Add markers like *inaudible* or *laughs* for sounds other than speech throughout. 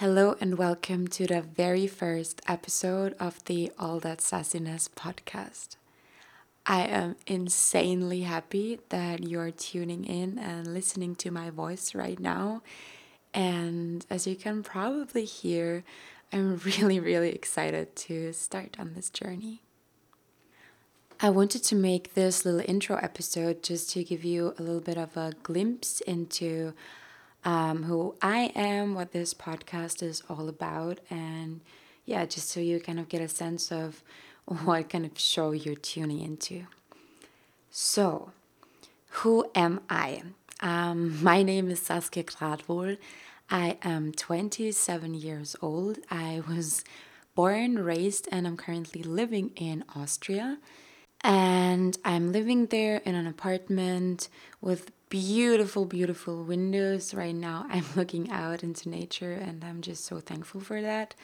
Hello and welcome to the very first episode of the All That Sassiness podcast. I am insanely happy that you're tuning in and listening to my voice right now. And as you can probably hear, I'm *laughs* really, really excited to start on this journey. I wanted to make this little intro episode just to give you a little bit of a glimpse into um, who I am, what this podcast is all about, and yeah, just so you kind of get a sense of *laughs* what kind of show you're tuning into. So, who am I? Um, *laughs* my name is Saskia Gradwohl. I am 27 years old. I was born, raised, and I'm currently living in Austria. And I'm living there in an apartment with beautiful, beautiful windows. Right now, *laughs* I'm looking out into nature, and I'm just so thankful for that.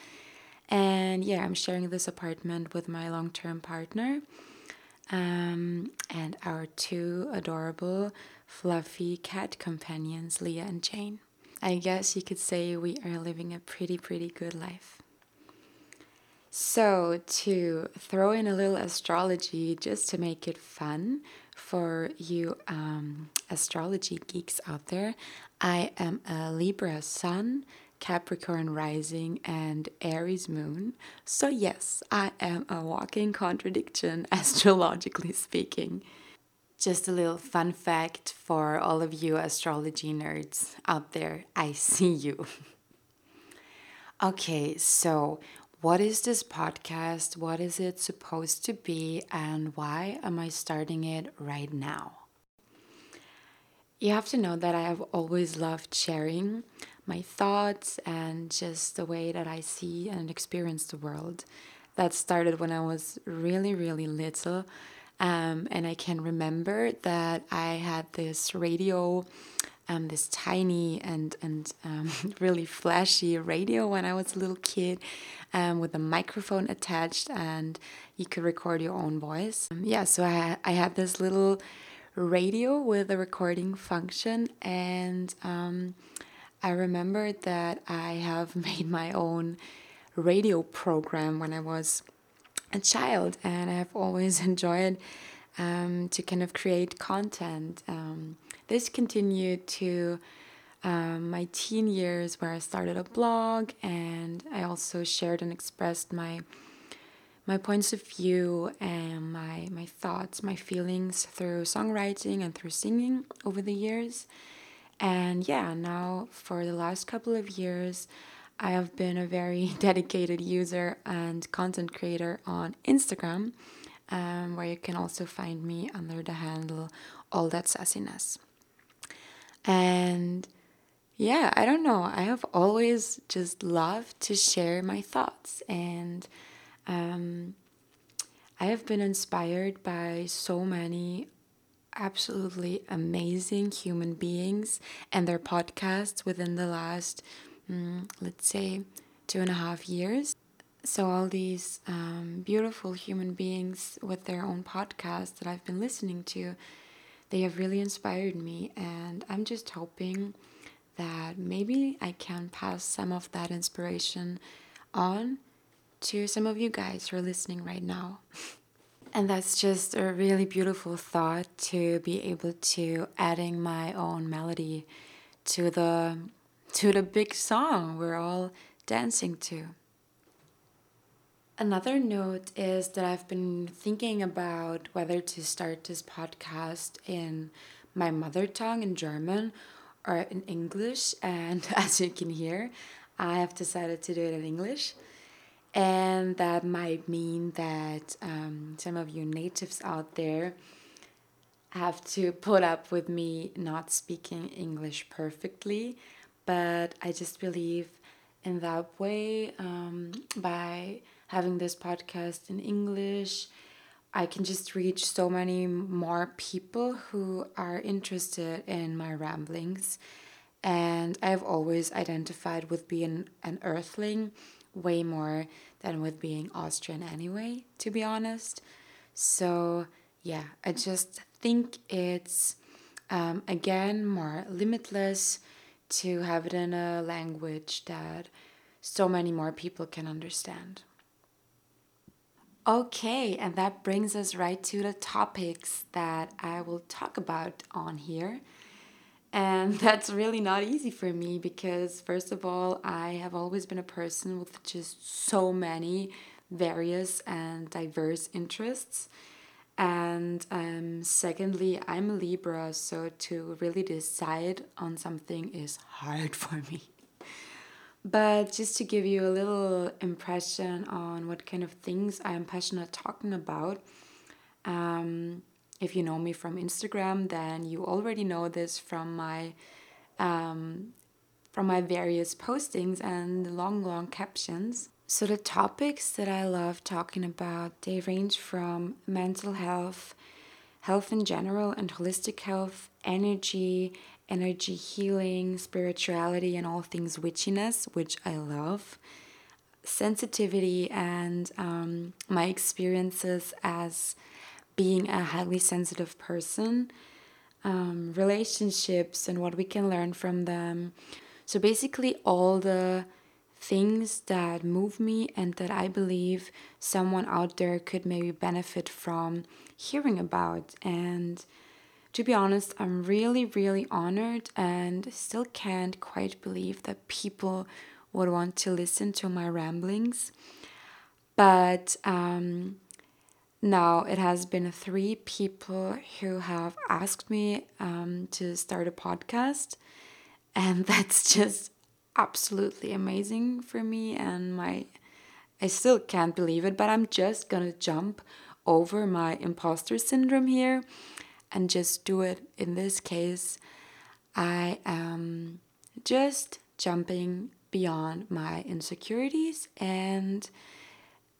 And yeah, I'm sharing this apartment with my long term partner um, and our two adorable, fluffy cat companions, Leah and Jane. I guess you could say we are living a pretty, pretty good life. So, to throw in a little astrology just to make it fun for you um, astrology geeks out there, I am a Libra sun, Capricorn rising, and Aries moon. So, yes, I am a walking contradiction, *laughs* astrologically speaking. Just a little fun fact for all of you astrology nerds out there I see you. *laughs* okay, so what is this podcast? What is it supposed to be? And why am I starting it right now? You have to know that I have always loved sharing my thoughts and just the way that I see and experience the world. That started when I was really, really little. Um, and I can remember that I had this radio um, this tiny and and um, *laughs* really flashy radio when I was a little kid, um, with a microphone attached, and you could record your own voice. Um, yeah, so I I had this little radio with a recording function, and um, I remembered that I have *laughs* made my own radio program when I was a child, and I've always *laughs* enjoyed um, to kind of create content. Um, this continued to um, my teen years, where I started a blog, and I also shared and expressed my my points of view and my my thoughts, my feelings through songwriting and through singing over the years. And yeah, now for the last couple of years, I have been a very *laughs* dedicated user and content creator on Instagram um, where you can also find me under the handle All That Sassiness. And yeah, I don't know. I have always just loved to share my thoughts, and um, I have been inspired by so many absolutely amazing human beings and their podcasts within the last, mm, let's say, two and a half years. So, all these um, beautiful human beings with their own podcasts that I've been listening to, they have really inspired me. And I'm just hoping that maybe I can pass some of that inspiration on to some of you guys who are listening right now. and that's just a really beautiful thought to be able to adding my own melody to the to the big song we're all dancing to. Another note is that I've been thinking about whether to start this podcast in my mother tongue in German or in English. And *laughs* as you can hear, I have decided to do it in English. And that might mean that um, some of you natives out there have to put up with me not speaking English perfectly. But I just believe in that way um, by having this podcast in English. I can just reach so many more people who are interested in my ramblings. And I've always identified with being an earthling way more than with being Austrian anyway, to be honest. So, yeah, I just think it's um, again more limitless to have it in a language that so many more people can understand. Okay, and that brings us right to the topics that I will talk about on here. And *laughs* that's really not easy for me because, first of all, I have always been a person with just so many various and diverse interests. And um, secondly, I'm a Libra, so to really decide on something is hard *laughs* for me. But just to give you a little impression on what kind of things I am passionate talking about, um, if you know me from Instagram, then you already know this from my um, from my various postings and long, long captions. So the topics that I love talking about they range from mental health, health in general, and holistic health, energy, energy healing, spirituality, and all things witchiness, which I love, sensitivity, and um, my experiences as being a highly sensitive person, um, relationships, and what we can learn from them. So basically, all the things that move me and that I believe someone out there could maybe benefit from hearing about. And to be honest, I'm really, really honored and still can't quite believe that people would want to listen to my ramblings. But um, now it has been three people who have asked me um, to start a podcast, and *laughs* that's just absolutely amazing for me. And my, I still can't believe it, but I'm just gonna jump over my imposter syndrome here and just do it. In this case, I am just jumping beyond my insecurities and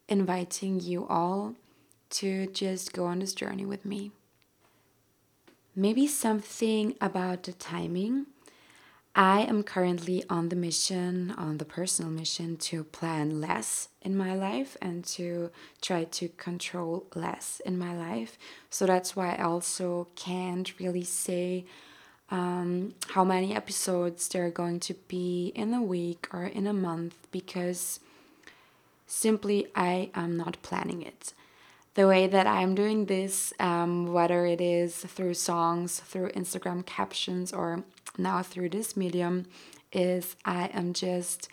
inviting you all to just go on this journey with me. Maybe something about the timing. I am currently on the mission, on the personal mission to plan less in my life and to try to control less in my life. So that's why I also can't really say um, how many episodes there are going to be in a week or in a month because simply I am not planning it. The way that I'm doing this, um, whether it is through songs, through Instagram captions, or now through this medium is I am just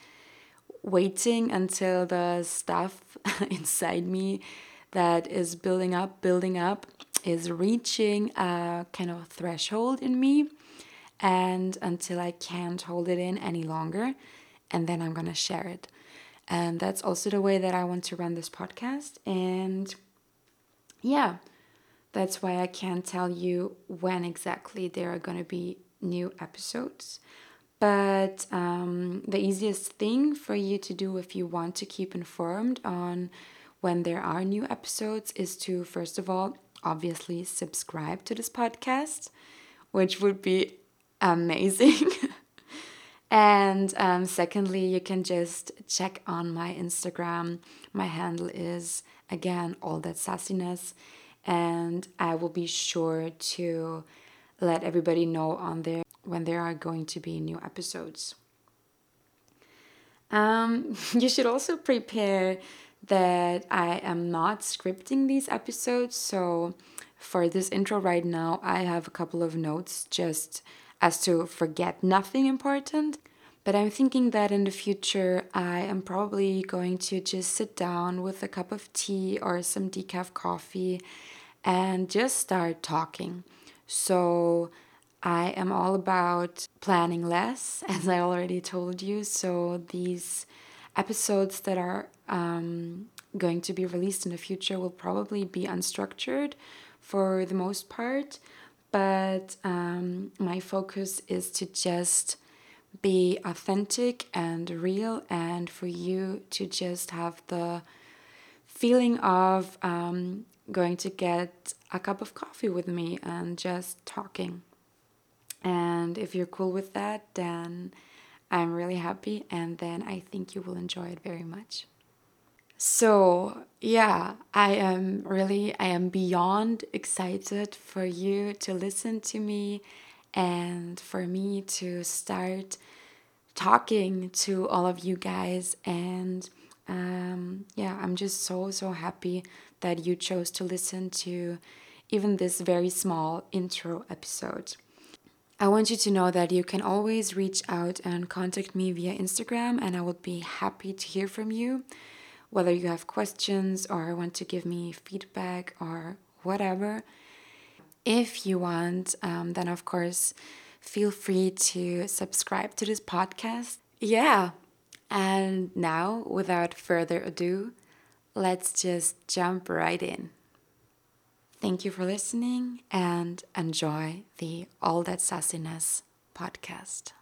waiting until the stuff *laughs* inside me that is building up, building up, is reaching a kind of threshold in me, and until I can't hold it in any longer, and then I'm gonna share it. And that's also the way that I want to run this podcast. And yeah, that's why I can't tell you when exactly there are gonna be new episodes. But um, the easiest thing for you to do if you want to keep informed on when there are new episodes is to, first of all, obviously subscribe to this podcast, which would be amazing. *laughs* and um, secondly, you can just check on my Instagram. My handle is again all that sassiness, and I will be sure to let everybody know on there when there are going to be new episodes. Um, *laughs* you should also prepare that I am not scripting these episodes. So, for this intro right now, I have a couple of notes just as to forget nothing important. But I'm thinking that in the future, I am probably going to just sit down with a cup of tea or some decaf coffee and just start talking. So I am all about planning less, *laughs* as I already told you. So these episodes that are um, going to be released in the future will probably be unstructured for the most part. But um, my focus is to just be authentic and real, and for you to just have the feeling of um, going to get a cup of coffee with me and just talking. And if you're cool with that, then I'm really happy, and then I think you will enjoy it very much. So, yeah, I am really, I am beyond excited for you to listen to me and for me to start talking to all of you guys. And um, yeah, I'm just so, so happy that you chose to listen to even this very small intro episode. I want you to know that you can always reach out and contact me via Instagram, and I would be happy to hear from you. Whether you have questions or want to give me feedback or whatever. If you want, um, then of course, feel free to subscribe to this podcast. Yeah. And now, without further ado, let's just jump right in. Thank you for listening and enjoy the All That Sassiness podcast.